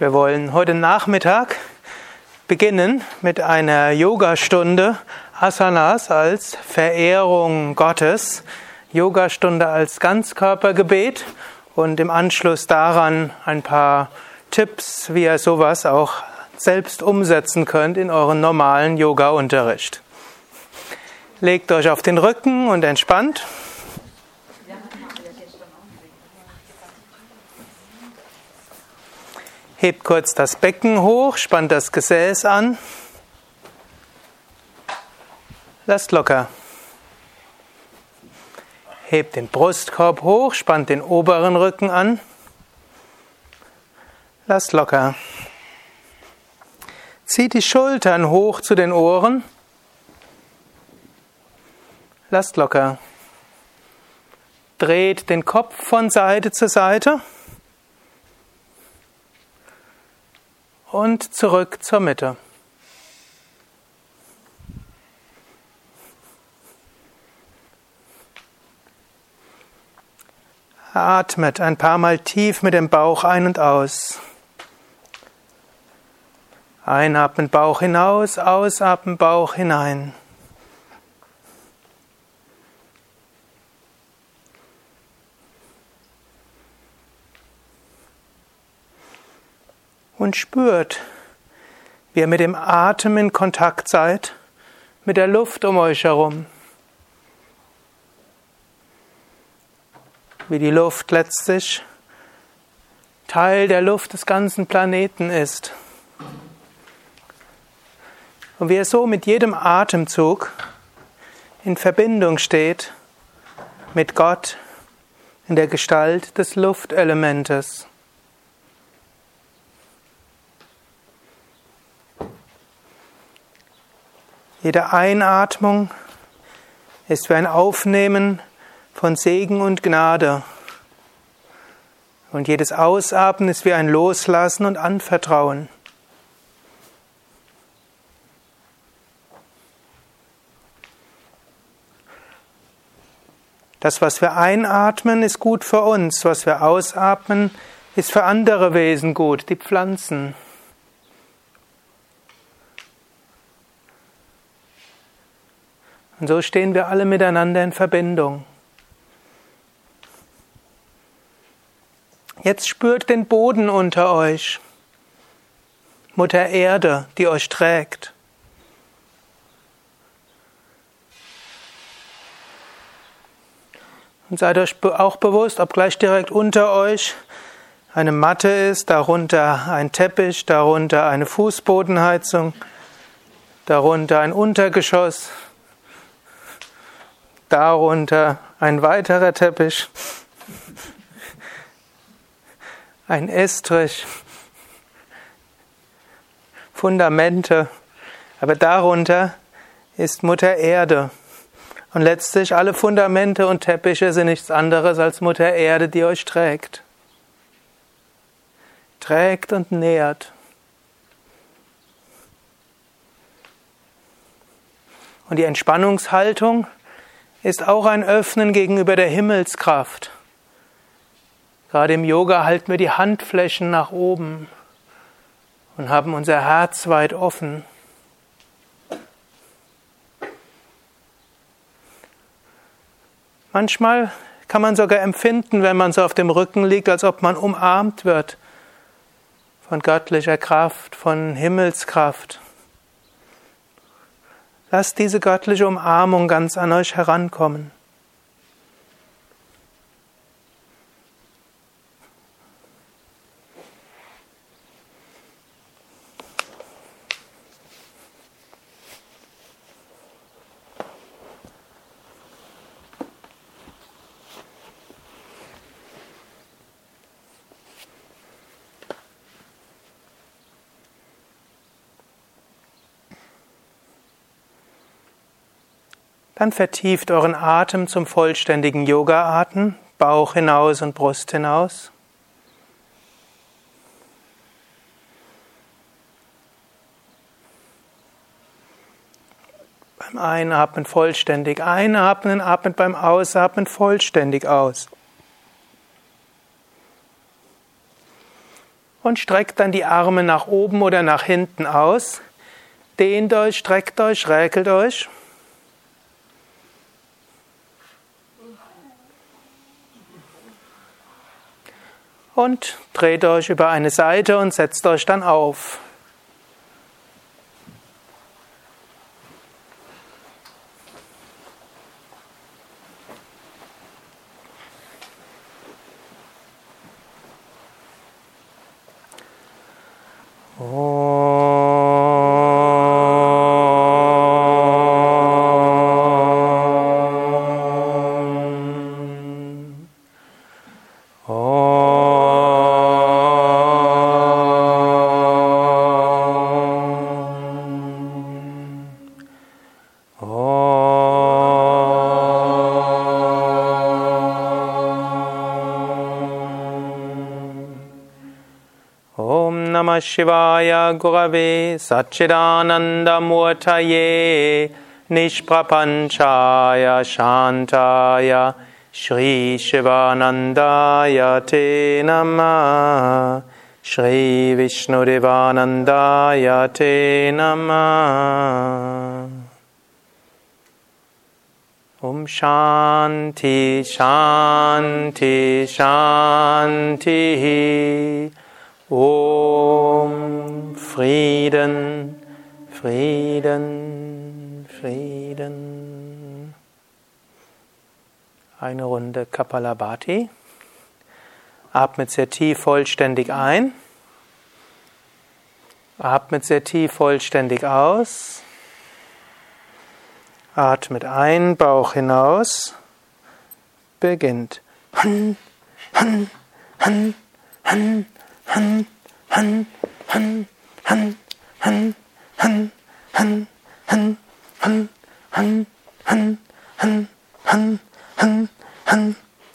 Wir wollen heute Nachmittag beginnen mit einer Yogastunde Asanas als Verehrung Gottes, Yogastunde als Ganzkörpergebet und im Anschluss daran ein paar Tipps, wie ihr sowas auch selbst umsetzen könnt in euren normalen Yoga-Unterricht. Legt euch auf den Rücken und entspannt. Hebt kurz das Becken hoch, spannt das Gesäß an. Lasst locker. Hebt den Brustkorb hoch, spannt den oberen Rücken an. Lasst locker. Zieht die Schultern hoch zu den Ohren. Lasst locker. Dreht den Kopf von Seite zu Seite. Und zurück zur Mitte. Atmet ein paar Mal tief mit dem Bauch ein und aus. Einatmen Bauch hinaus, ausatmen Bauch hinein. Und spürt, wie ihr mit dem Atem in Kontakt seid, mit der Luft um euch herum. Wie die Luft letztlich Teil der Luft des ganzen Planeten ist. Und wie er so mit jedem Atemzug in Verbindung steht mit Gott in der Gestalt des Luftelementes. Jede Einatmung ist wie ein Aufnehmen von Segen und Gnade. Und jedes Ausatmen ist wie ein Loslassen und Anvertrauen. Das, was wir einatmen, ist gut für uns. Was wir ausatmen, ist für andere Wesen gut, die Pflanzen. Und so stehen wir alle miteinander in Verbindung. Jetzt spürt den Boden unter euch. Mutter Erde, die euch trägt. Und seid euch auch bewusst, ob gleich direkt unter euch eine Matte ist, darunter ein Teppich, darunter eine Fußbodenheizung, darunter ein Untergeschoss, darunter ein weiterer Teppich, ein Estrich, Fundamente, aber darunter ist Mutter Erde. Und letztlich alle Fundamente und Teppiche sind nichts anderes als Mutter Erde, die euch trägt. Trägt und nährt. Und die Entspannungshaltung ist auch ein Öffnen gegenüber der Himmelskraft. Gerade im Yoga halten wir die Handflächen nach oben und haben unser Herz weit offen. Manchmal kann man sogar empfinden, wenn man so auf dem Rücken liegt, als ob man umarmt wird von göttlicher Kraft, von Himmelskraft. Lasst diese göttliche Umarmung ganz an euch herankommen. Dann vertieft euren Atem zum vollständigen Yoga-Atem, Bauch hinaus und Brust hinaus. Beim Einatmen vollständig einatmen, atmet beim Ausatmen vollständig aus. und streckt dann die Arme nach oben oder nach hinten aus. Dehnt euch, streckt euch, räkelt euch. Und dreht euch über eine Seite und setzt euch dann auf. Shivaya Gurave Satchidanandamurtaye Nishprapanchaya Shantaya Shri Shivanandaya Te Namah Shri Vishnudevanandaya Te Namah Om Shanti Shanti Shanti Kapalabhati. Atmet sehr tief vollständig ein. Atmet sehr tief vollständig aus. Atmet ein, Bauch hinaus. Beginnt. Han, han, han, han. Han, Han, Han, Han, Han, Han, Han, Han, Han, Han, Han, Han, Han, Han, Han, Han,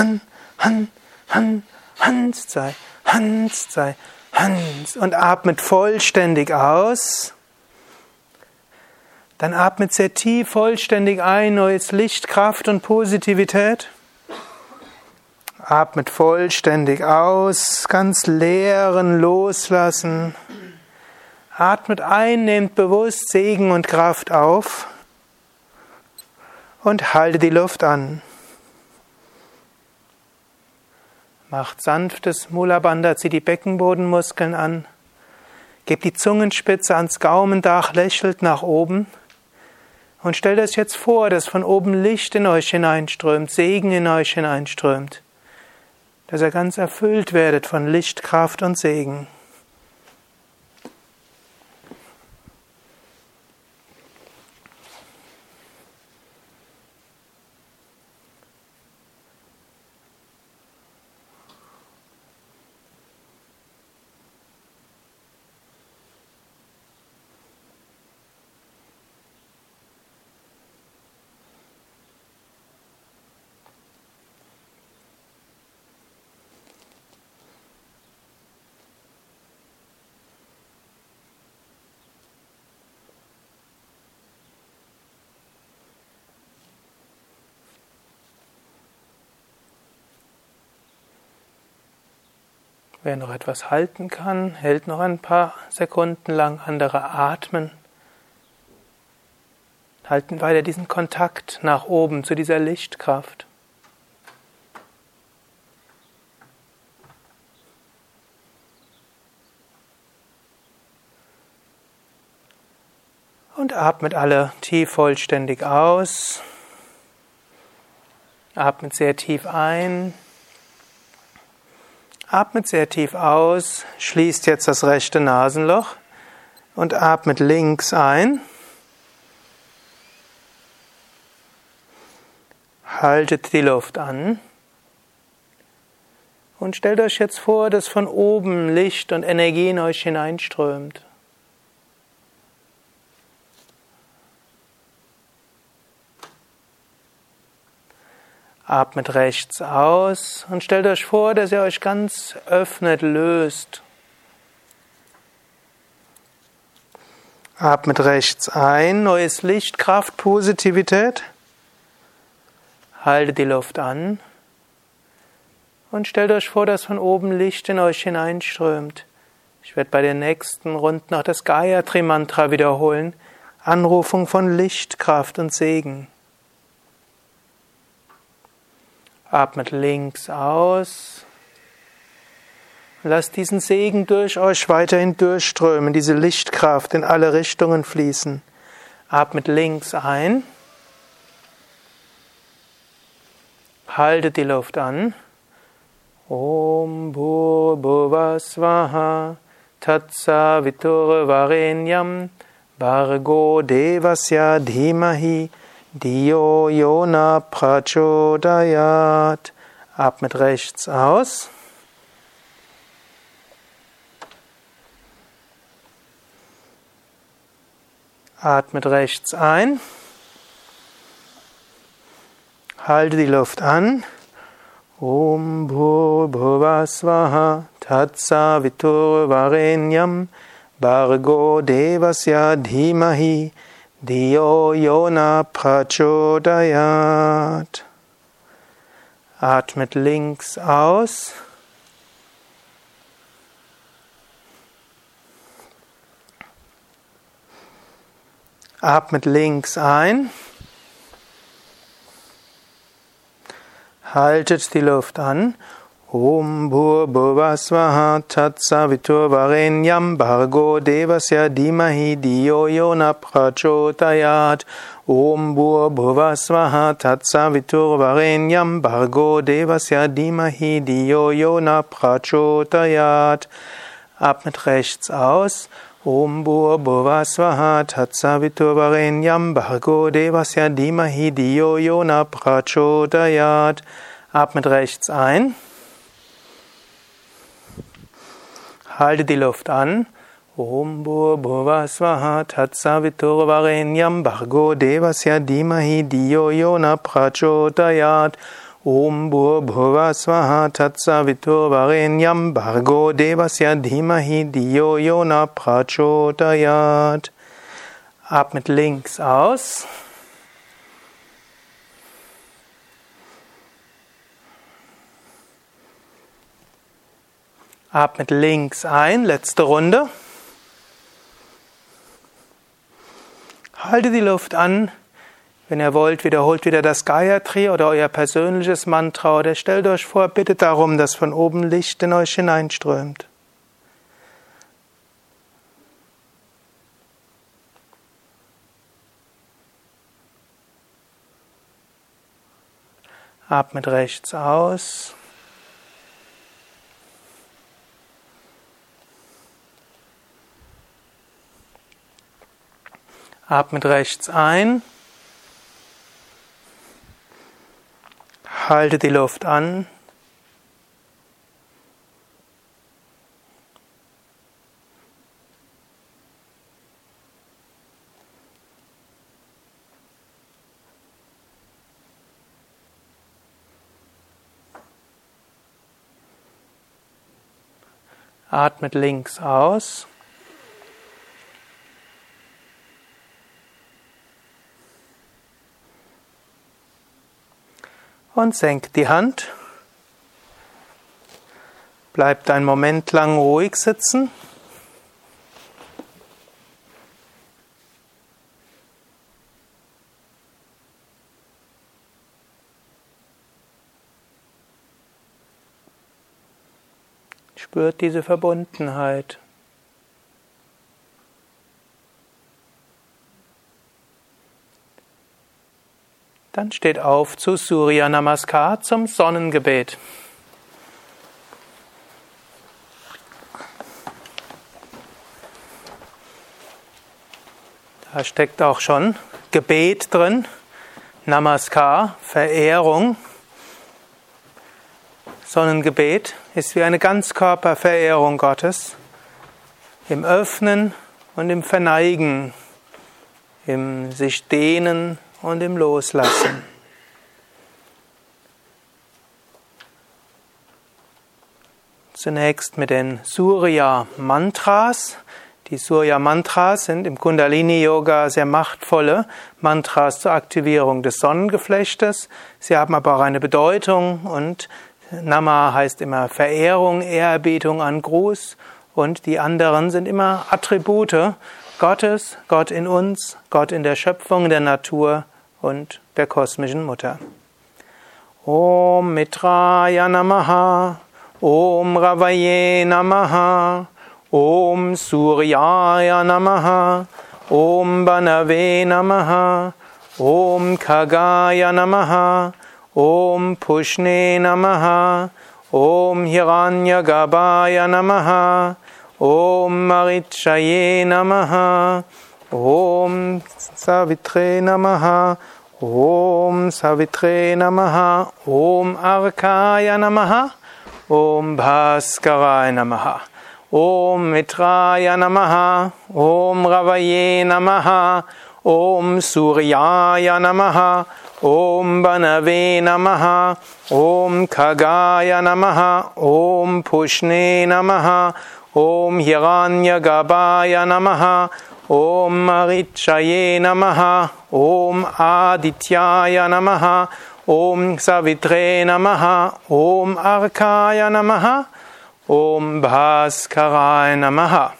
Han, Han, Han, Hans sei, Hans sei, Hans und atmet vollständig aus. Dann atmet sehr tief vollständig ein, neues Licht, Kraft und Positivität. Atmet vollständig aus, ganz leeren loslassen. Atmet ein, nehmt bewusst Segen und Kraft auf und halte die Luft an. Macht sanftes Mula Bandha, zieht die Beckenbodenmuskeln an. Gebt die Zungenspitze ans Gaumendach, lächelt nach oben. Und stellt euch jetzt vor, dass von oben Licht in euch hineinströmt, Segen in euch hineinströmt dass ihr ganz erfüllt werdet von Licht, Kraft und Segen. Wer noch etwas halten kann, hält noch ein paar Sekunden lang, andere atmen. Halten weiter diesen Kontakt nach oben zu dieser Lichtkraft. Und atmet alle tief vollständig aus. Atmet sehr tief ein. Atmet sehr tief aus, schließt jetzt das rechte Nasenloch und atmet links ein. Haltet die Luft an Und stellt euch jetzt vor, dass von oben Licht und Energie in euch hineinströmt. Atmet rechts aus und stellt euch vor, dass ihr euch ganz öffnet, löst. Atmet rechts ein, neues Licht, Kraft, Positivität. Haltet die Luft an und stellt euch vor, dass von oben Licht in euch hineinströmt. Ich werde bei den nächsten Runden noch das Gayatri Mantra wiederholen. Anrufung von Licht, Kraft und Segen. Atmet links aus. Lasst diesen Segen durch euch weiterhin durchströmen, diese Lichtkraft in alle Richtungen fließen. Atmet links ein. Haltet die Luft an. Om Bhuvasvaha Tatsa Vitur Varenyam Bargo Devasya Dhimahi Dio Yona Prachodayat. Atmet rechts aus. Atmet rechts ein. Halte die Luft an. Om Bhuvasvaha Tatsa Vitur Varenyam Bargo Devasya Dhimahi Dio Yona Prachodayat. Atmet links aus. Atmet links ein. Haltet die Luft an Om Bhuvasvaha Tatsavitur Varenyam Bhargo Devasya Dimahi Diyo Yona Prachodayat Om Bhuvasvaha Tatsavitur Varenyam Bhargo Devasya Dimahi Diyo Yona Prachodayat Atmet rechts aus. Om Bhuvasvaha Tatsavitur Varenyam Bhargo Devasya Dimahi Diyo Yona Prachodayat Atmet rechts ein. Halte die Luft an. Om Bhurva Swaha Tatsavitur Varenyam Bhargo Devasya Dimahi Diyo Yona Prachodayat Om Bhurva Swaha Tatsavitur Varenyam Bhargo Devasya Dimahi Diyo Yona Prachodayat Atmet links aus. Atmet links ein, letzte Runde. Halte die Luft an. Wenn ihr wollt, wiederholt wieder das Gayatri oder euer persönliches Mantra oder stellt euch vor, bittet darum, dass von oben Licht in euch hineinströmt. Atmet rechts aus. Atmet rechts ein. Halte die Luft an. Atmet links aus. Und senkt die Hand. Bleibt einen Moment lang ruhig sitzen. Spürt diese Verbundenheit. Dann steht auf zu Surya Namaskar zum Sonnengebet. Da steckt auch schon Gebet drin, Namaskar, Verehrung, Sonnengebet. ist wie eine Ganzkörperverehrung Gottes. Im Öffnen und im Verneigen, im sich dehnen und im Loslassen. Zunächst mit den Surya Mantras. Die Surya Mantras sind im Kundalini Yoga sehr machtvolle Mantras zur Aktivierung des Sonnengeflechtes. Sie haben aber auch eine Bedeutung und Nama heißt immer Verehrung, Ehrerbietung an Gruß und die anderen sind immer Attribute Gottes, Gott in uns, Gott in der Schöpfung, der Natur und der kosmischen Mutter. Om Mitraya Namaha Om Ravaye Namaha Om Suryaya Namaha Om Banave Namaha Om Kagaya Namaha Om Pushne Namaha Om Hiranyagabhaya Namaha ॐ मयिषये नमः ॐ सवित्रे नमः ॐ सवित्रे नमः ॐ अर्काय नमः ॐ भास्कराय नमः ॐ मित्राय नमः ॐ रवये नमः ॐ सूर्याय नमः ॐ बनवे नमः ॐ खगाय नमः ॐ पुष्णे नमः Om Hiranyagabhaya Namaha. Om Marichaye Namaha. Om Adityaya Namaha. Om Savitre Namaha. Om Arkaya Namaha. Om Bhaskaraya Namaha.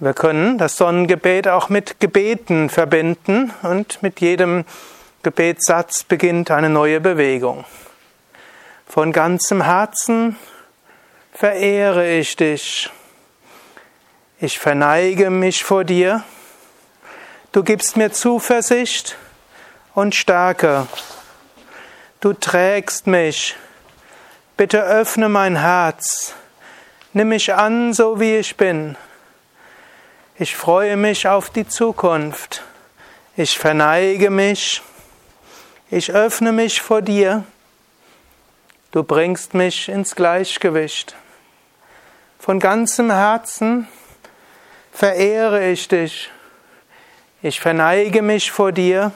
Wir können das Sonnengebet auch mit Gebeten verbinden und mit jedem Gebetssatz beginnt eine neue Bewegung. Von ganzem Herzen verehre ich dich. Ich verneige mich vor dir. Du gibst mir Zuversicht und Stärke. Du trägst mich. Bitte öffne mein Herz. Nimm mich an, so wie ich bin. Ich freue mich auf die Zukunft. Ich verneige mich. Ich öffne mich vor dir. Du bringst mich ins Gleichgewicht. Von ganzem Herzen verehre ich dich. Ich verneige mich vor dir.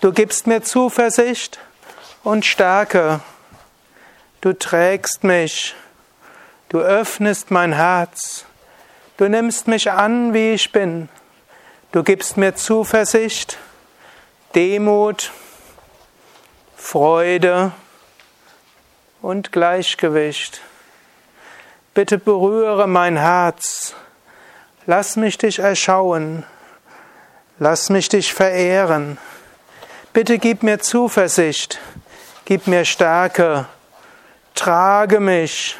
Du gibst mir Zuversicht und Stärke. Du trägst mich. Du öffnest mein Herz. Du nimmst mich an, wie ich bin. Du gibst mir Zuversicht, Demut, Freude und Gleichgewicht. Bitte berühre mein Herz. Lass mich dich erschauen. Lass mich dich verehren. Bitte gib mir Zuversicht. Gib mir Stärke. Trage mich.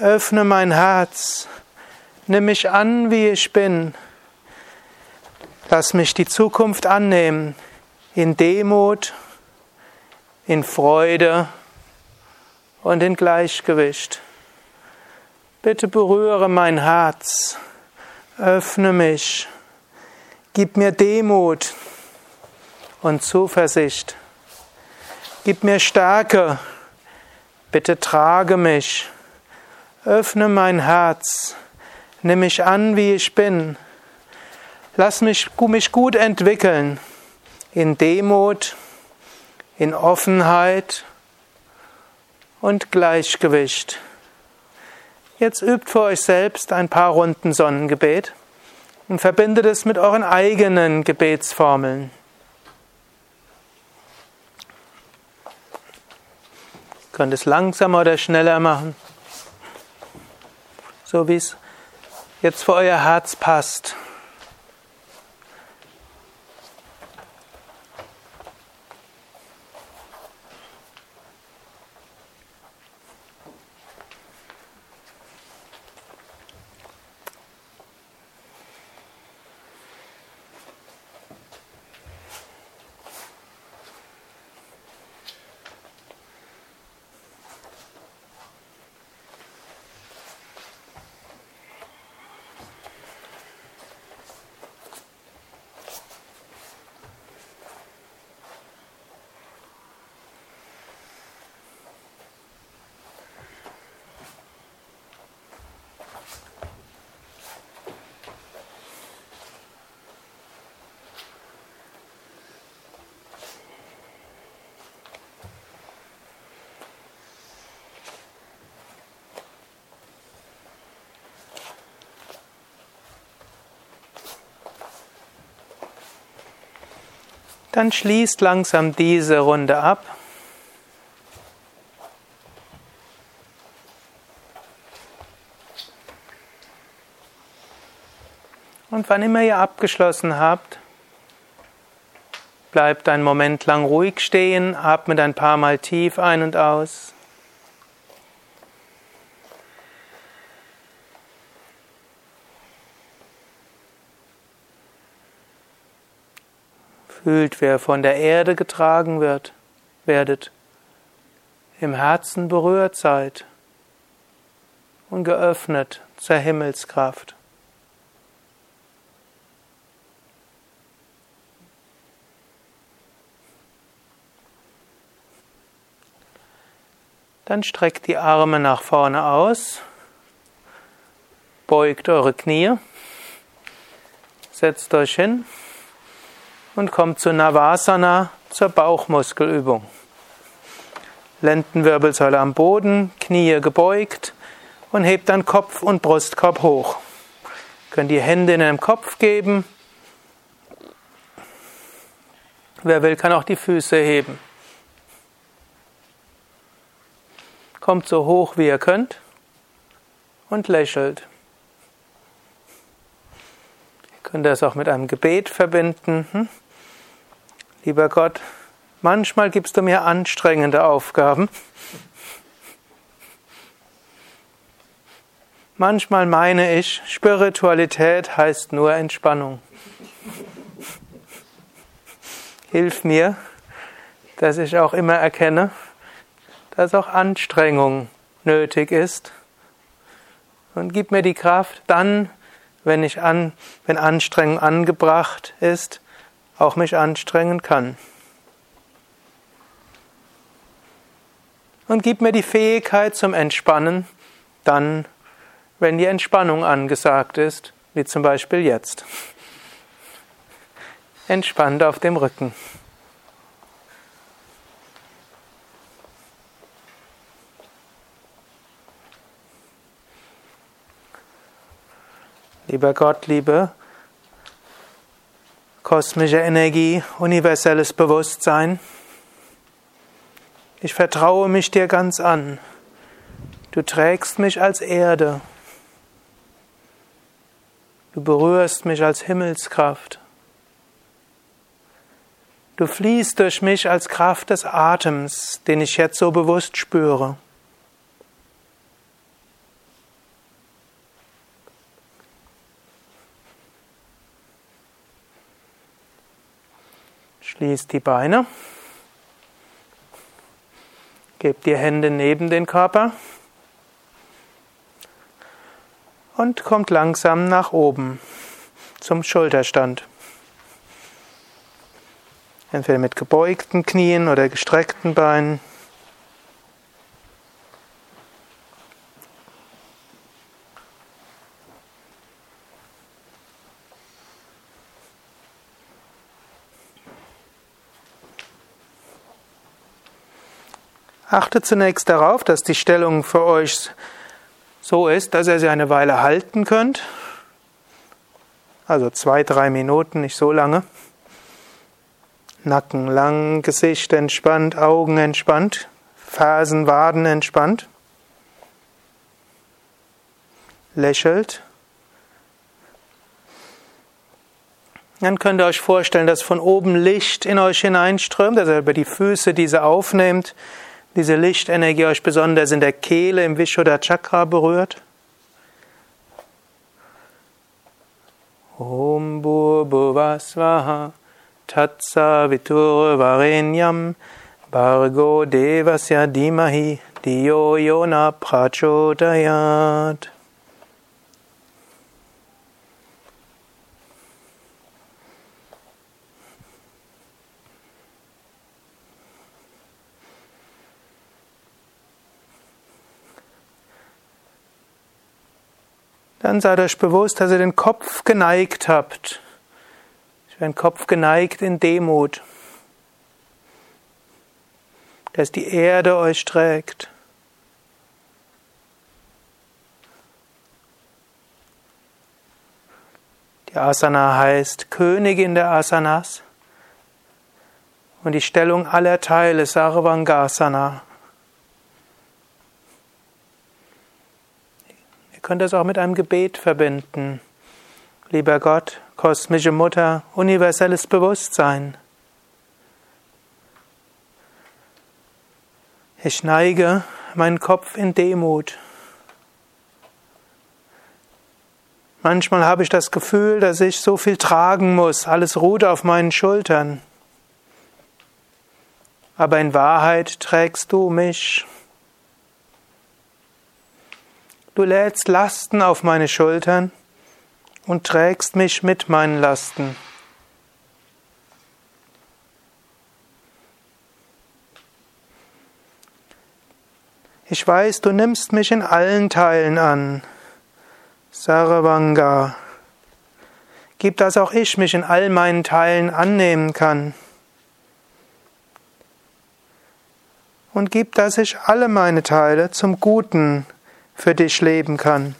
Öffne mein Herz. Nimm mich an, wie ich bin. Lass mich die Zukunft annehmen. In Demut, in Freude und in Gleichgewicht. Bitte berühre mein Herz, öffne mich, gib mir Demut und Zuversicht, gib mir Stärke, bitte trage mich, öffne mein Herz, nimm mich an, wie ich bin, lass mich, mich gut entwickeln in Demut, in Offenheit und Gleichgewicht. Jetzt übt für euch selbst ein paar Runden Sonnengebet und verbindet es mit euren eigenen Gebetsformeln. Ihr könnt es langsamer oder schneller machen, so wie es jetzt für euer Herz passt. Dann schließt langsam diese Runde ab. Und wann immer ihr abgeschlossen habt, bleibt einen Moment lang ruhig stehen, atmet ein paar Mal tief ein und aus. Fühlt, wer von der Erde getragen wird, werdet, im Herzen berührt seid und geöffnet zur Himmelskraft. Dann streckt die Arme nach vorne aus, beugt eure Knie, setzt euch hin und kommt zu Navasana, zur Bauchmuskelübung. Lendenwirbelsäule am Boden, Knie gebeugt und hebt dann Kopf und Brustkorb hoch. Könnt die Hände in den Kopf geben. Wer will, kann auch die Füße heben. Kommt so hoch wie ihr könnt und lächelt. Ihr könnt das auch mit einem Gebet verbinden. Hm? Lieber Gott, manchmal gibst du mir anstrengende Aufgaben. Manchmal meine ich, Spiritualität heißt nur Entspannung. Hilf mir, dass ich auch immer erkenne, dass auch Anstrengung nötig ist. Und gib mir die Kraft, dann, wenn ich an, wenn Anstrengung angebracht ist, auch mich anstrengen kann. Und gib mir die Fähigkeit zum Entspannen, dann, wenn die Entspannung angesagt ist, wie zum Beispiel jetzt. Entspannt auf dem Rücken. Lieber Gott, liebe kosmische Energie, universelles Bewusstsein. Ich vertraue mich dir ganz an. Du trägst mich als Erde. Du berührst mich als Himmelskraft. Du fließt durch mich als Kraft des Atems, den ich jetzt so bewusst spüre. Schließt die Beine. Gebt die Hände neben den Körper. Und kommt langsam nach oben zum Schulterstand. Entweder mit gebeugten Knien oder gestreckten Beinen. Achtet zunächst darauf, dass die Stellung für euch so ist, dass ihr sie eine Weile halten könnt. Also zwei, drei Minuten, nicht so lange. Nacken lang, Gesicht entspannt, Augen entspannt, Fersen, Waden entspannt. Lächelt. Dann könnt ihr euch vorstellen, dass von oben Licht in euch hineinströmt, dass ihr über die Füße diese aufnehmt diese Lichtenergie euch besonders in der Kehle, im Vishuddha Chakra berührt? Om Bhuvasvaha Tatsa Vitur Varenyam Bargo Devasya Dimahi Diyo Yona Prachodayat Dann seid euch bewusst, dass ihr den Kopf geneigt habt. Den Kopf geneigt in Demut. Dass die Erde euch trägt. Die Asana heißt Königin der Asanas. und die Stellung aller Teile Sarvangasana. Könnt das auch mit einem Gebet verbinden. Lieber Gott, kosmische Mutter, universelles Bewusstsein. Ich neige meinen Kopf in Demut. Manchmal habe ich das Gefühl, dass ich so viel tragen muss, alles ruht auf meinen Schultern. Aber in Wahrheit trägst du mich. Du lädst Lasten auf meine Schultern und trägst mich mit meinen Lasten. Ich weiß, du nimmst mich in allen Teilen an. Saravanga. Gib, dass auch ich mich in all meinen Teilen annehmen kann. Und gib, dass ich alle meine Teile zum Guten für dich leben kann.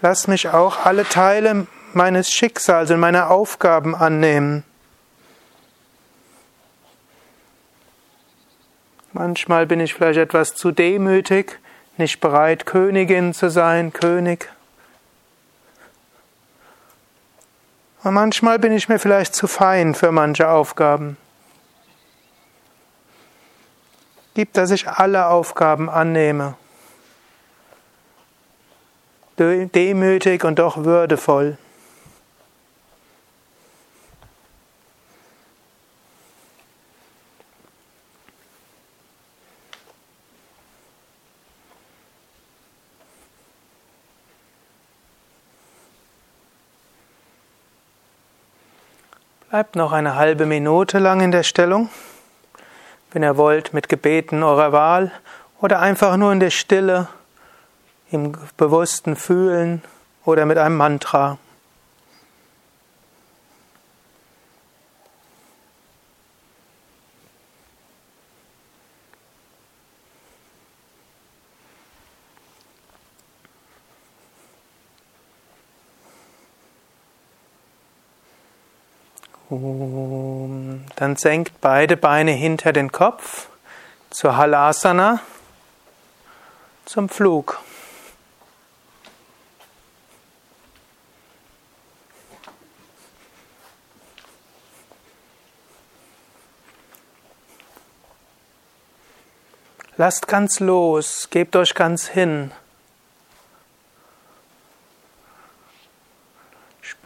Lass mich auch alle Teile meines Schicksals und meiner Aufgaben annehmen. Manchmal bin ich vielleicht etwas zu demütig, nicht bereit, Königin zu sein, König. Und manchmal bin ich mir vielleicht zu fein für manche Aufgaben. Gib, dass ich alle Aufgaben annehme. Demütig und doch würdevoll. Bleibt noch eine halbe Minute lang in der Stellung. Wenn ihr wollt, mit Gebeten eurer Wahl oder einfach nur in der Stille, im bewussten Fühlen oder mit einem Mantra. Dann senkt beide Beine hinter den Kopf zur Halasana, zum Flug. Lasst ganz los, gebt euch ganz hin.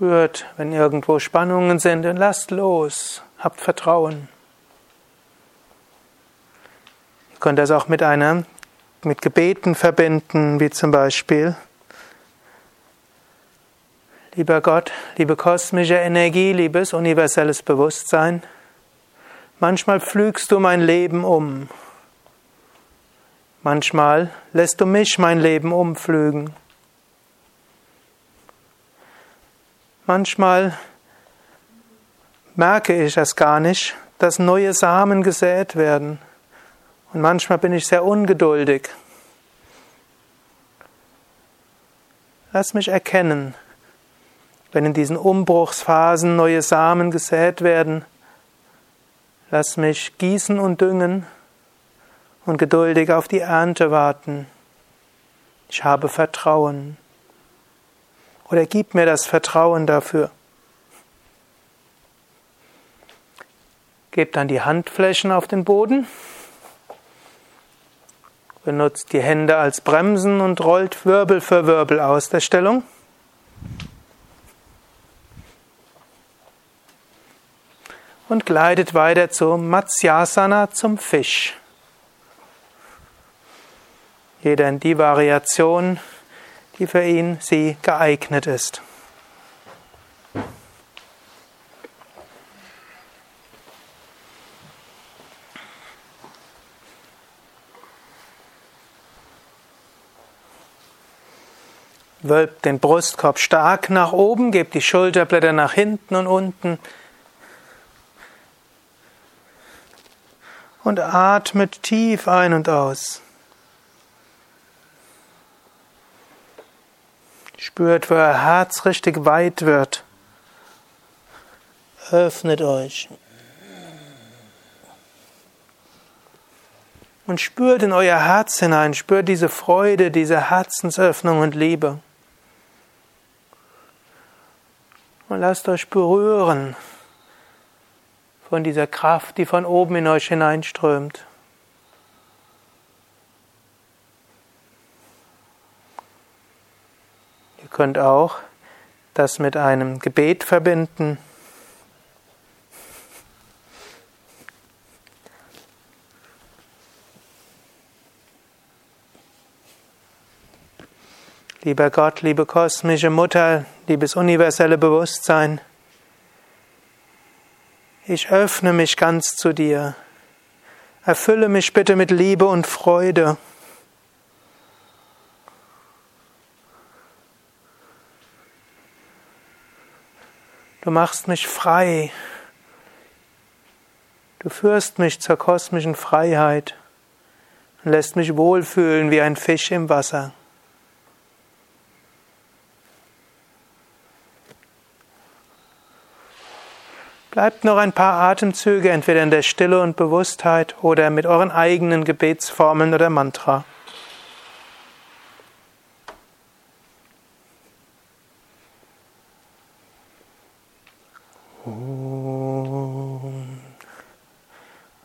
Spürt, wenn irgendwo Spannungen sind, und lasst los, habt Vertrauen. Ihr könnt das auch mit einer, mit Gebeten verbinden, wie zum Beispiel, Lieber Gott, liebe kosmische Energie, liebes universelles Bewusstsein, manchmal pflügst du mein Leben um. Manchmal lässt du mich mein Leben umpflügen. Manchmal merke ich es gar nicht, dass neue Samen gesät werden. Und manchmal bin ich sehr ungeduldig. Lass mich erkennen, wenn in diesen Umbruchsphasen neue Samen gesät werden. Lass mich gießen und düngen und geduldig auf die Ernte warten. Ich habe Vertrauen. Oder gib mir das Vertrauen dafür. Gebt dann die Handflächen auf den Boden. Benutzt die Hände als Bremsen und rollt Wirbel für Wirbel aus der Stellung. Und gleitet weiter zum Matsyasana, zum Fisch. Jeder in die Variation, die für ihn, sie geeignet ist. Wölbt den Brustkorb stark nach oben, gebt die Schulterblätter nach hinten und unten. Und atmet tief ein und aus. Spürt, wo euer Herz richtig weit wird. Öffnet euch. Und spürt in euer Herz hinein, spürt diese Freude, diese Herzensöffnung und Liebe. Und lasst euch berühren von dieser Kraft, die von oben in euch hineinströmt. Könnt auch das mit einem Gebet verbinden. Lieber Gott, liebe kosmische Mutter, liebes universelle Bewusstsein, ich öffne mich ganz zu dir. Erfülle mich bitte mit Liebe und Freude. Du machst mich frei. Du führst mich zur kosmischen Freiheit und lässt mich wohlfühlen wie ein Fisch im Wasser. Bleibt noch ein paar Atemzüge entweder in der Stille und Bewusstheit oder mit euren eigenen Gebetsformeln oder Mantra.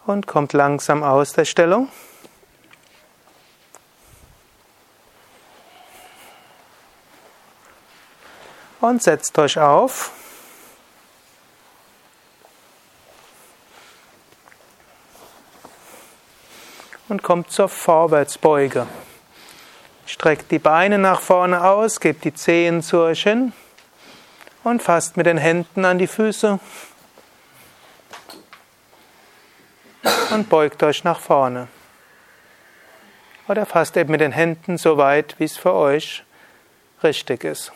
Und kommt langsam aus der Stellung. Und setzt euch auf. und kommt zur Vorwärtsbeuge. Streckt die Beine nach vorne aus, gebt die Zehen zu euch hin und fasst mit den Händen an die Füße und beugt euch nach vorne. Oder fasst eben mit den Händen so weit, wie es für euch richtig ist.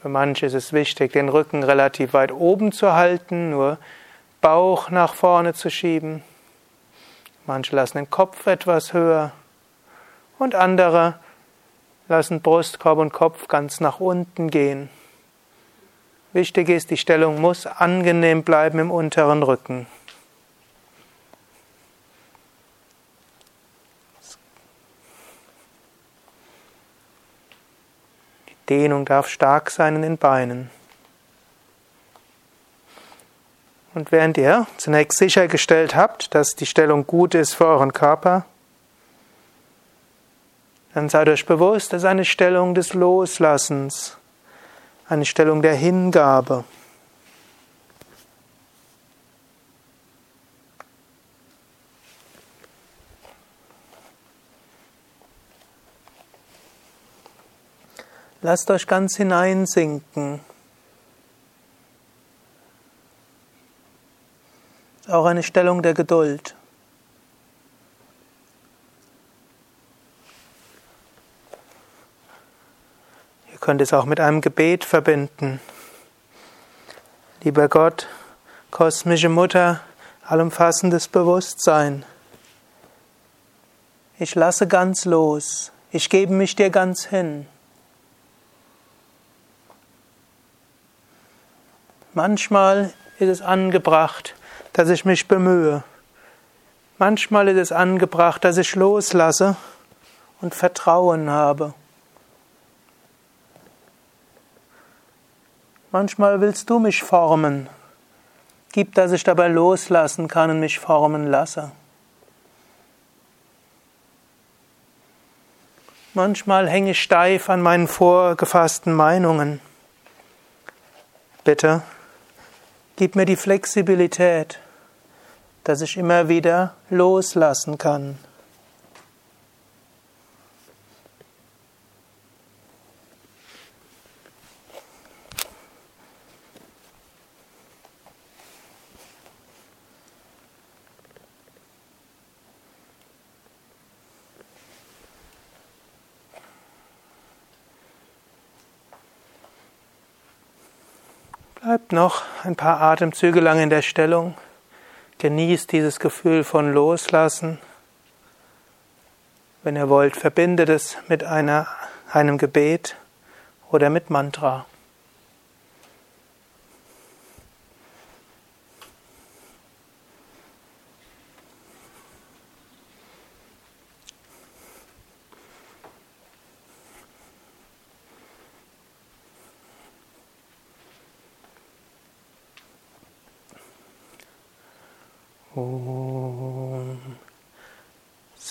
Für manche ist es wichtig, den Rücken relativ weit oben zu halten, nur Bauch nach vorne zu schieben. Manche lassen den Kopf etwas höher und andere lassen Brustkorb und Kopf ganz nach unten gehen. Wichtig ist, die Stellung muss angenehm bleiben im unteren Rücken. Dehnung darf stark sein in den Beinen. Und während ihr zunächst sichergestellt habt, dass die Stellung gut ist für euren Körper, dann seid euch bewusst, das ist eine Stellung des Loslassens, eine Stellung der Hingabe. Lasst euch ganz hineinsinken. Auch eine Stellung der Geduld. Ihr könnt es auch mit einem Gebet verbinden. Lieber Gott, kosmische Mutter, allumfassendes Bewusstsein. Ich lasse ganz los. Ich gebe mich dir ganz hin. Manchmal ist es angebracht, dass ich mich bemühe. Manchmal ist es angebracht, dass ich loslasse und Vertrauen habe. Manchmal willst du mich formen. Gib, dass ich dabei loslassen kann und mich formen lasse. Manchmal hänge ich steif an meinen vorgefassten Meinungen. Bitte Gib mir die Flexibilität, dass ich immer wieder loslassen kann. Bleibt noch ein paar Atemzüge lang in der Stellung. Genießt dieses Gefühl von Loslassen. Wenn ihr wollt, verbindet es mit einer, einem Gebet oder mit Mantra.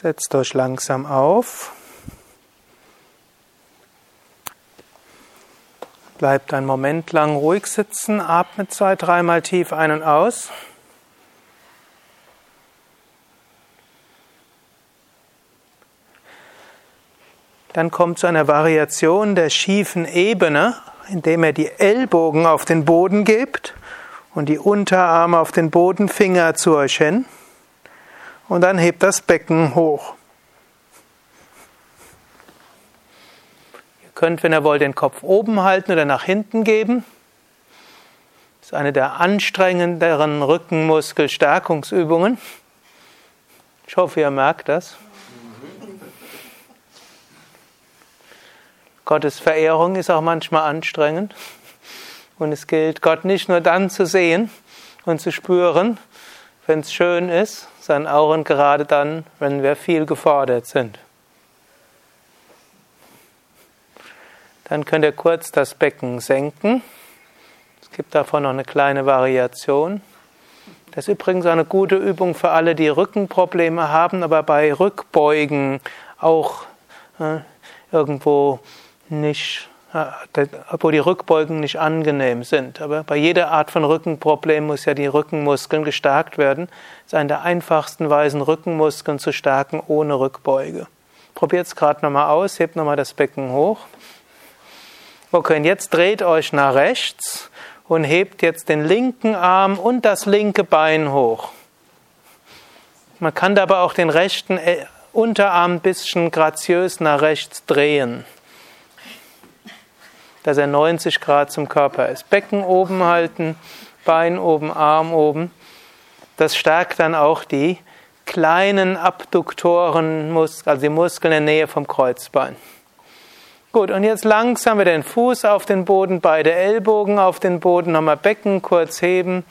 Setzt euch langsam auf. Bleibt einen Moment lang ruhig sitzen, atmet zwei, dreimal tief ein und aus. Dann kommt zu einer Variation der schiefen Ebene, indem er die Ellbogen auf den Boden gibt und die Unterarme auf den Boden, Finger zu euch hin. Und dann hebt das Becken hoch. Ihr könnt, wenn ihr wollt, den Kopf oben halten oder nach hinten geben. Das ist eine der anstrengenderen Rückenmuskelstärkungsübungen. Ich hoffe, ihr merkt das. Gottes Verehrung ist auch manchmal anstrengend. Und es gilt, Gott nicht nur dann zu sehen und zu spüren, wenn es schön ist, sondern auch und gerade dann, wenn wir viel gefordert sind. Dann könnt ihr kurz das Becken senken. Es gibt davon noch eine kleine Variation. Das ist übrigens eine gute Übung für alle, die Rückenprobleme haben, aber bei Rückbeugen auch äh, irgendwo nicht wo die Rückbeugen nicht angenehm sind. Aber bei jeder Art von Rückenproblem muss ja die Rückenmuskeln gestärkt werden. Das ist eine der einfachsten Weisen, Rückenmuskeln zu stärken ohne Rückbeuge. Probiert es gerade nochmal aus, hebt nochmal das Becken hoch. Okay, und jetzt dreht euch nach rechts und hebt jetzt den linken Arm und das linke Bein hoch. Man kann dabei auch den rechten äh, Unterarm ein bisschen graziös nach rechts drehen dass er 90 Grad zum Körper ist. Becken oben halten, Bein oben, Arm oben. Das stärkt dann auch die kleinen Abduktoren, also die Muskeln in der Nähe vom Kreuzbein. Gut, und jetzt langsam wieder den Fuß auf den Boden, beide Ellbogen auf den Boden, nochmal Becken kurz heben.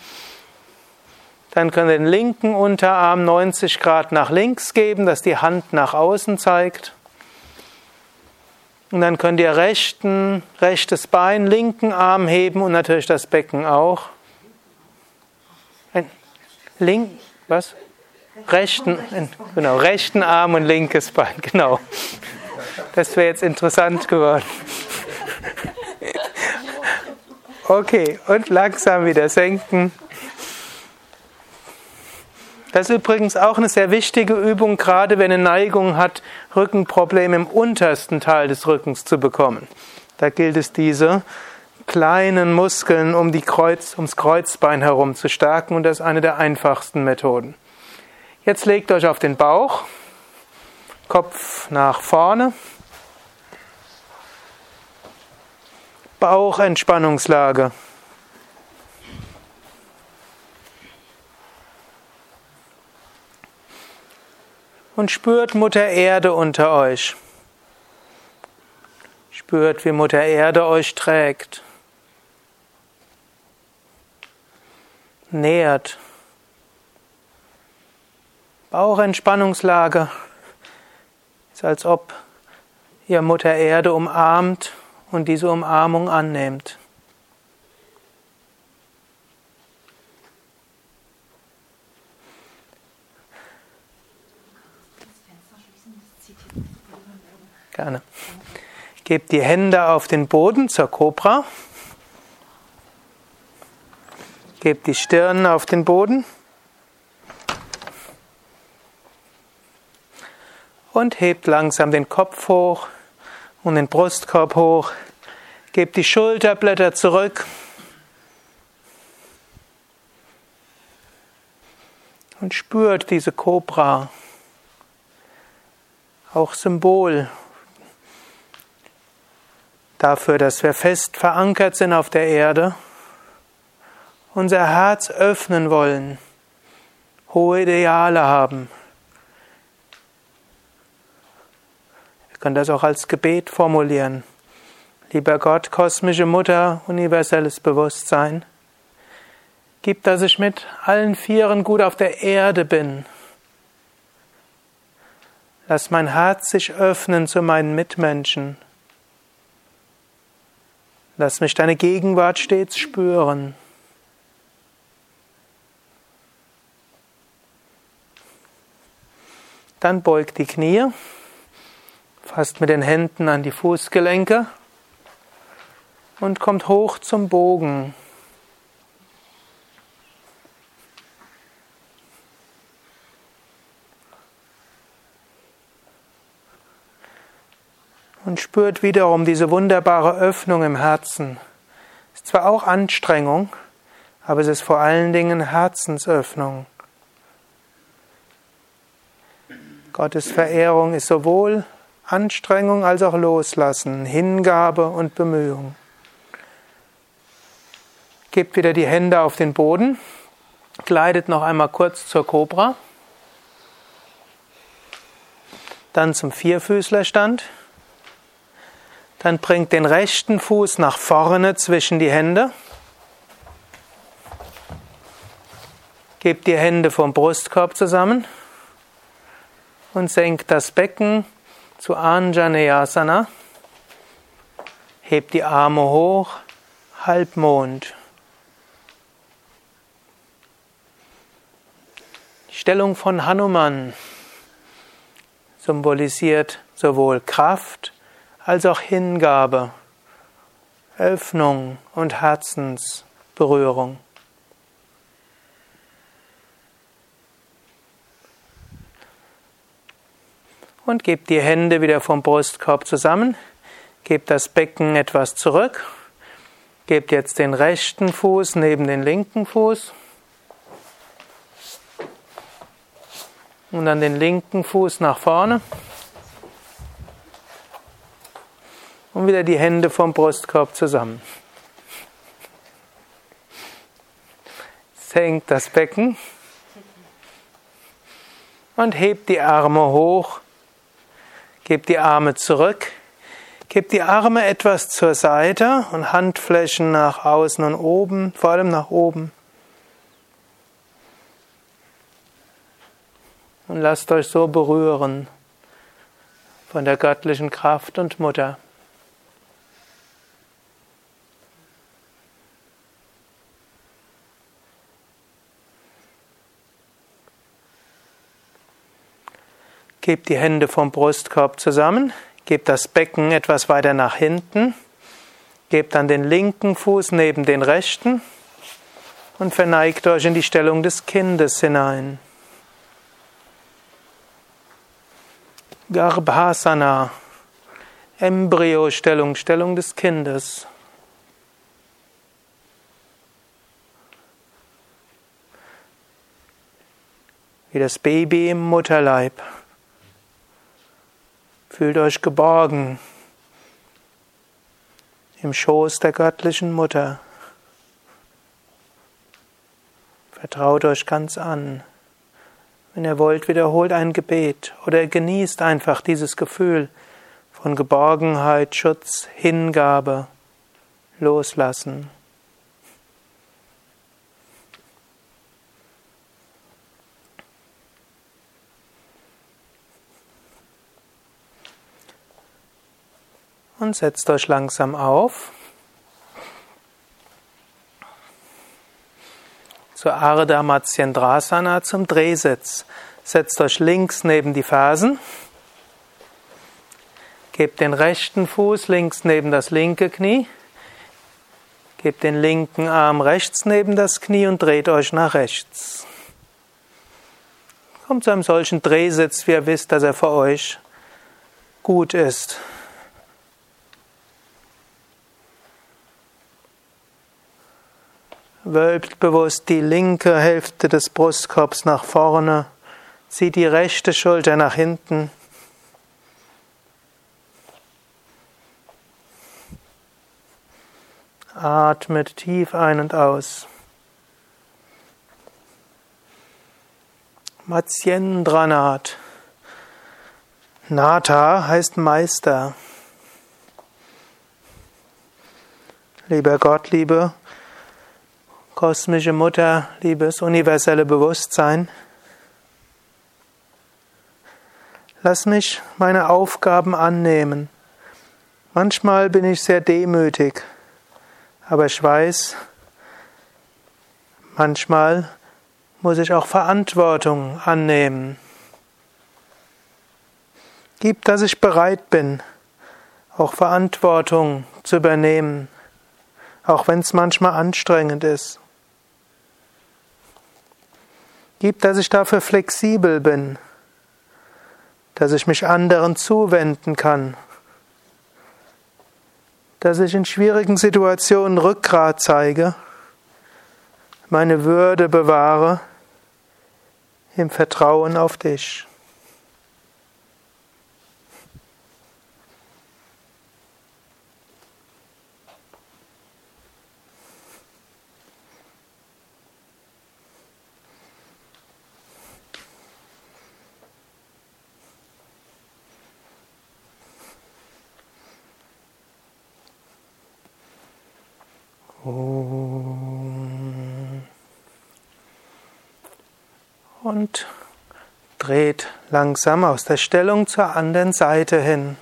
Dann können wir den linken Unterarm 90 Grad nach links geben, dass die Hand nach außen zeigt. Und dann könnt ihr rechten, rechtes Bein, linken Arm heben und natürlich das Becken auch. Link, was? Rechten, genau, rechten Arm und linkes Bein, genau. Das wäre jetzt interessant geworden. Okay, und langsam wieder senken. Das ist übrigens auch eine sehr wichtige Übung, gerade wenn eine Neigung hat, Rückenprobleme im untersten Teil des Rückens zu bekommen. Da gilt es, diese kleinen Muskeln um die Kreuz, ums Kreuzbein herum zu stärken und das ist eine der einfachsten Methoden. Jetzt legt euch auf den Bauch, Kopf nach vorne, Bauchentspannungslage. Und spürt Mutter Erde unter euch. Spürt, wie Mutter Erde euch trägt. Nährt. Bauchentspannungslage ist, als ob ihr Mutter Erde umarmt und diese Umarmung annehmt. Gerne. Gebt die Hände auf den Boden zur Kobra. Gebt die Stirn auf den Boden. Und hebt langsam den Kopf hoch und den Brustkorb hoch. Gebt die Schulterblätter zurück. Und spürt diese Kobra. Auch Symbol dafür, dass wir fest verankert sind auf der Erde, unser Herz öffnen wollen, hohe Ideale haben, Ihr könnt das auch als Gebet formulieren. Lieber Gott, kosmische Mutter, universelles Bewusstsein, gib, dass ich mit allen Vieren gut auf der Erde bin. Lass mein Herz sich öffnen zu meinen Mitmenschen. Lass mich deine Gegenwart stets spüren. Dann beugt die Knie, fasst mit den Händen an die Fußgelenke und kommt hoch zum Bogen. Spürt wiederum diese wunderbare Öffnung im Herzen. Ist zwar auch Anstrengung, aber es ist vor allen Dingen Herzensöffnung. Gottes Verehrung ist sowohl Anstrengung als auch Loslassen, Hingabe und Bemühung. Gebt wieder die Hände auf den Boden, gleitet noch einmal kurz zur Kobra, dann zum Vierfüßlerstand, dann bringt den rechten Fuß nach vorne zwischen die Hände, gebt die Hände vom Brustkorb zusammen, und senkt das Becken zu Anjaneyasana. Hebt die Arme hoch, Halbmond. Die Stellung von Hanuman symbolisiert sowohl Kraft als auch Hingabe, Öffnung und Herzensberührung. und gebt die Hände wieder vom Brustkorb zusammen. Gebt das Becken etwas zurück. Gebt jetzt den rechten Fuß neben den linken Fuß. Und dann den linken Fuß nach vorne. Und wieder die Hände vom Brustkorb zusammen. Senkt das Becken und hebt die Arme hoch Gebt die Arme zurück. Gebt die Arme etwas zur Seite und Handflächen nach außen und oben, vor allem nach oben. Und lasst euch so berühren von der göttlichen Kraft und Mutter. Gebt die Hände vom Brustkorb zusammen, gebt das Becken etwas weiter nach hinten, gebt dann den linken Fuß neben den rechten und verneigt euch in die Stellung des Kindes hinein. Garbhasana, Embryostellung, Stellung des Kindes. Wie das Baby im Mutterleib. Fühlt euch geborgen im Schoß der göttlichen Mutter. Vertraut euch ganz an. Wenn ihr wollt, wiederholt ein Gebet oder genießt einfach dieses Gefühl von Geborgenheit, Schutz, Hingabe, Loslassen. Und setzt euch langsam auf. Zur Ardha Matsyendrasana zum Drehsitz. Setzt euch links neben die Fersen. Gebt den rechten Fuß links neben das linke Knie. Gebt den linken Arm rechts neben das Knie und dreht euch nach rechts. Kommt zu einem solchen Drehsitz, wie ihr wisst, dass er für euch gut ist. Wölbt bewusst die linke Hälfte des Brustkorbs nach vorne, zieht die rechte Schulter nach hinten. Atmet tief ein und aus. Matsyendranat. Nata heißt Meister. Lieber Gott, liebe kosmische Mutter, liebes universelle Bewusstsein, lass mich meine Aufgaben annehmen. Manchmal bin ich sehr demütig, aber ich weiß, manchmal muss ich auch Verantwortung annehmen. Gib, dass ich bereit bin, auch Verantwortung zu übernehmen, auch wenn es manchmal anstrengend ist. Gib, dass ich dafür flexibel bin, dass ich mich anderen zuwenden kann, dass ich in schwierigen Situationen Rückgrat zeige, meine Würde bewahre im Vertrauen auf dich. Und dreht langsam aus der Stellung zur anderen Seite hin.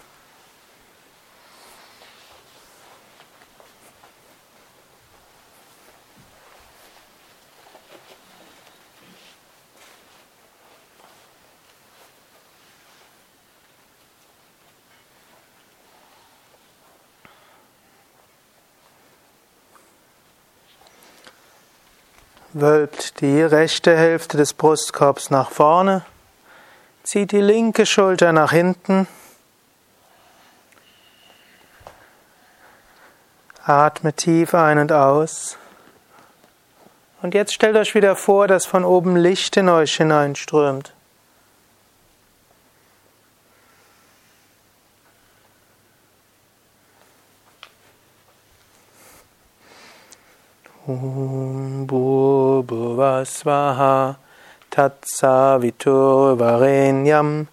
Wölbt die rechte Hälfte des Brustkorbs nach vorne, zieht die linke Schulter nach hinten, atme tief ein und aus. Und jetzt stellt euch wieder vor, dass von oben Licht in euch hineinströmt. Om Bhuvasvaha Tatsaviturvarenyam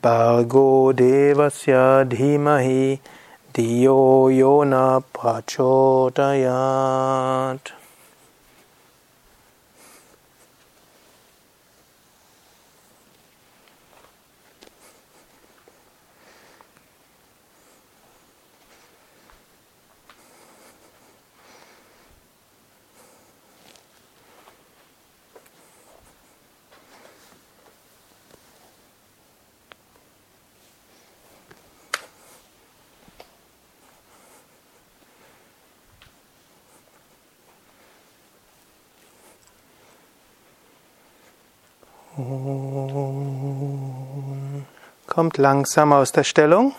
Bargo Devasya Dhimahi Diyo Yona Prachodayat Kommt langsam aus der Stellung.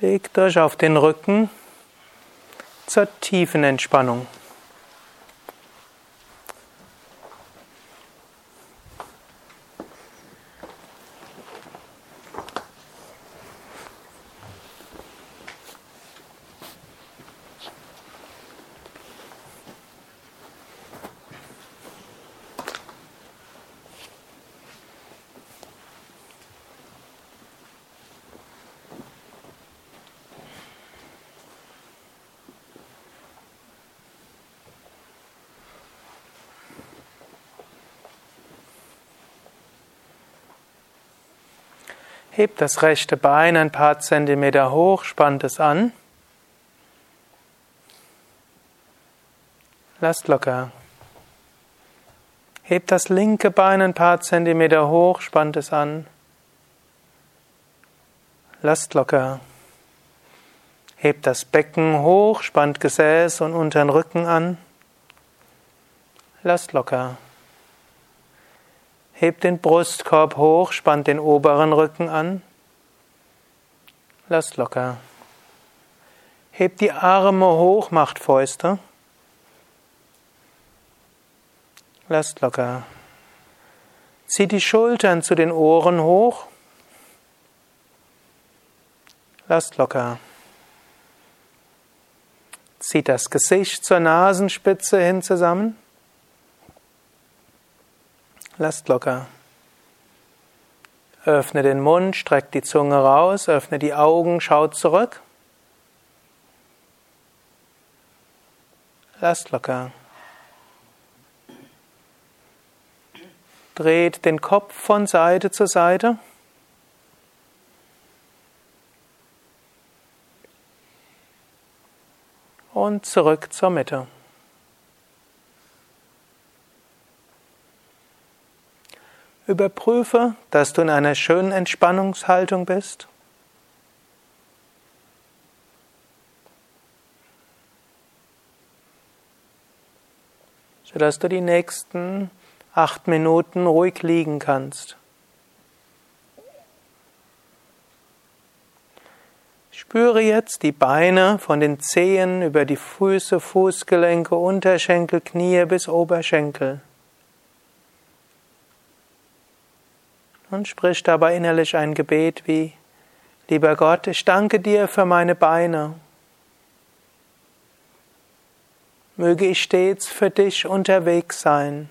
Legt euch auf den Rücken zur tiefen Entspannung. Hebt das rechte Bein ein paar Zentimeter hoch, spannt es an. Lasst locker. Hebt das linke Bein ein paar Zentimeter hoch, spannt es an. Lasst locker. Hebt das Becken hoch, spannt Gesäß und unteren Rücken an. Lasst locker. Hebt den Brustkorb hoch, spannt den oberen Rücken an. Lasst locker. Hebt die Arme hoch, macht Fäuste. Lasst locker. Zieht die Schultern zu den Ohren hoch. Lasst locker. Zieht das Gesicht zur Nasenspitze hin zusammen. Lasst locker. Öffne den Mund, streck die Zunge raus, öffne die Augen, schau zurück. Lasst locker. Dreht den Kopf von Seite zu Seite. Und zurück zur Mitte. Überprüfe, dass du in einer schönen Entspannungshaltung bist. sodass du die nächsten acht Minuten ruhig liegen kannst. Spüre jetzt die Beine von den Zehen über die Füße, Fußgelenke, Unterschenkel, Knie bis Oberschenkel. Und sprich dabei innerlich ein Gebet wie, lieber Gott, ich danke dir für meine Beine. Möge ich stets für dich unterwegs sein.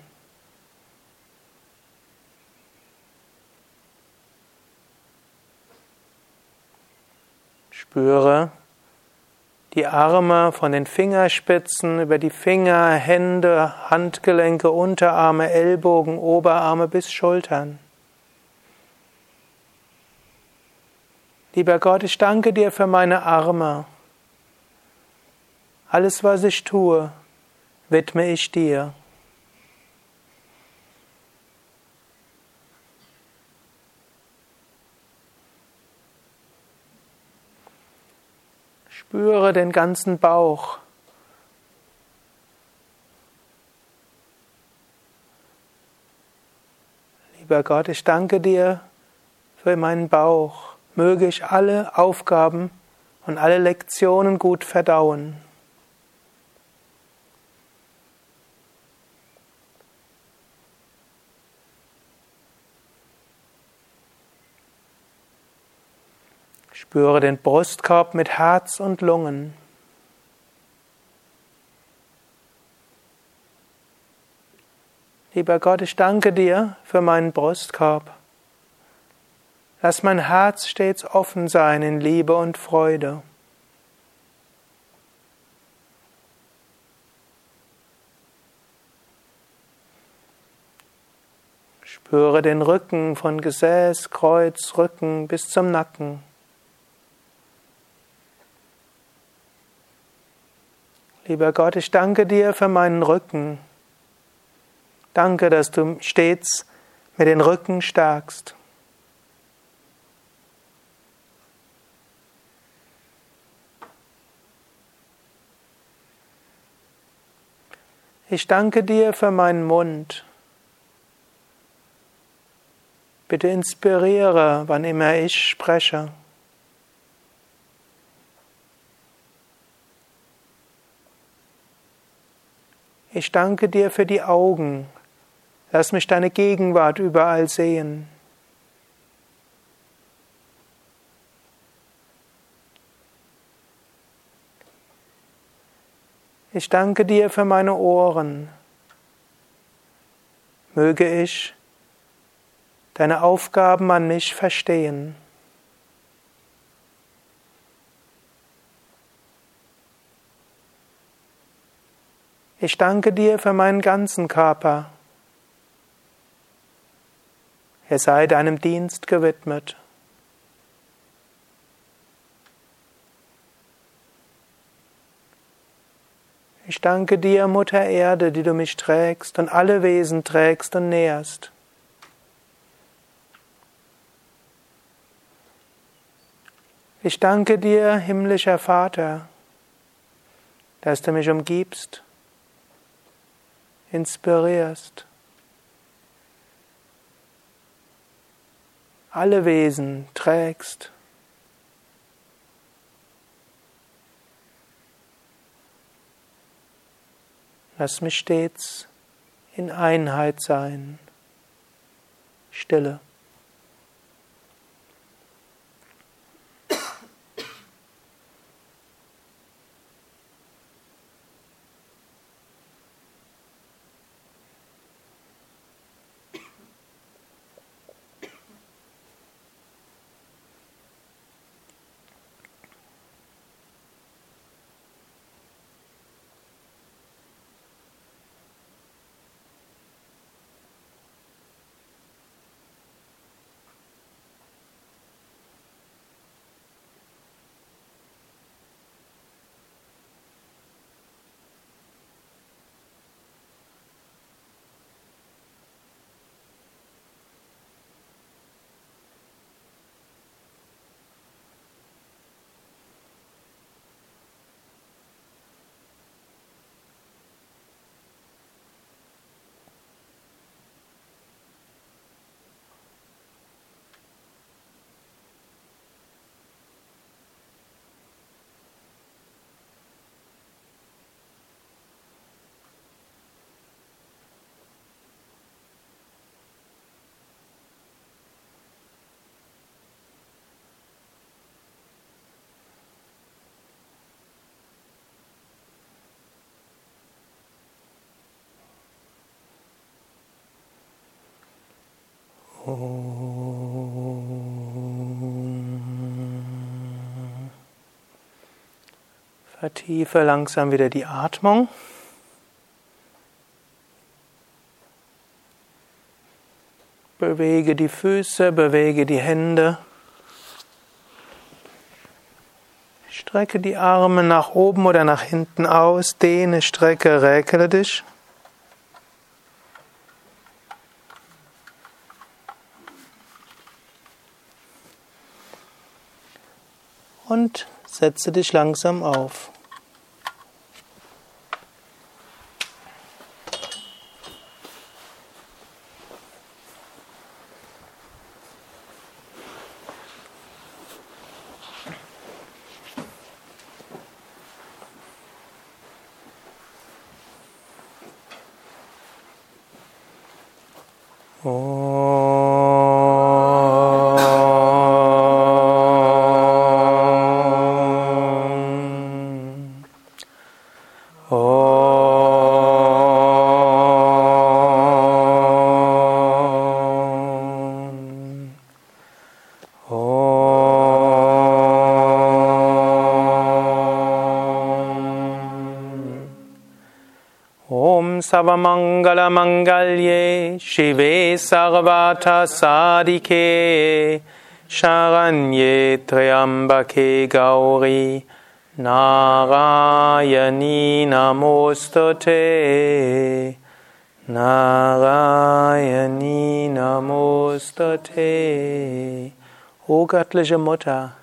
Spüre die Arme von den Fingerspitzen über die Finger, Hände, Handgelenke, Unterarme, Ellbogen, Oberarme bis Schultern. Lieber Gott, ich danke dir für meine Arme. Alles, was ich tue, widme ich dir. Spüre den ganzen Bauch. Lieber Gott, ich danke dir für meinen Bauch möge ich alle Aufgaben und alle Lektionen gut verdauen. Spüre den Brustkorb mit Herz und Lungen. Lieber Gott, ich danke dir für meinen Brustkorb. Lass mein Herz stets offen sein in Liebe und Freude. Spüre den Rücken von Gesäß, Kreuz, Rücken bis zum Nacken. Lieber Gott, ich danke dir für meinen Rücken. Danke, dass du stets mir den Rücken stärkst. Ich danke dir für meinen Mund. Bitte inspiriere, wann immer ich spreche. Ich danke dir für die Augen. Lass mich deine Gegenwart überall sehen. Ich danke dir für meine Ohren. Möge ich deine Aufgaben an mich verstehen. Ich danke dir für meinen ganzen Körper. Er sei deinem Dienst gewidmet. Ich danke dir, Mutter Erde, die du mich trägst und alle Wesen trägst und nährst. Ich danke dir, himmlischer Vater, dass du mich umgibst, inspirierst. Alle Wesen trägst. Lass mich stets in Einheit sein. Stille. Vertiefe langsam wieder die Atmung. Bewege die Füße, bewege die Hände. Strecke die Arme nach oben oder nach hinten aus, dehne, strecke, räkele dich. Und setze dich langsam auf. Savamangalamangalye Shive Sarvata Sadike Sharanye Triambake Gauri Narayani Namostate Narayani Namostate O göttliche Mutter,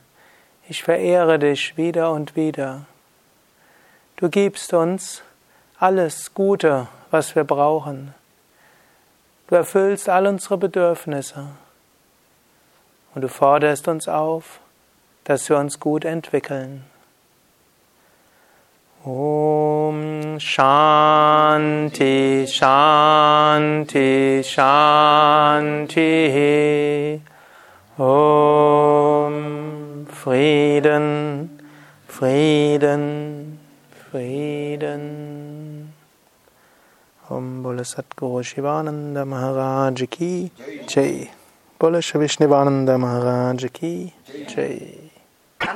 ich verehre dich wieder und wieder. Du gibst uns alles Gute, was wir brauchen. Du erfüllst all unsere Bedürfnisse und du forderst uns auf, dass wir uns gut entwickeln. Om Shanti Shanti Shanti Om Shivanand महाराज की जय। बोलो श्री विष्णुवानंद महाराज की जय।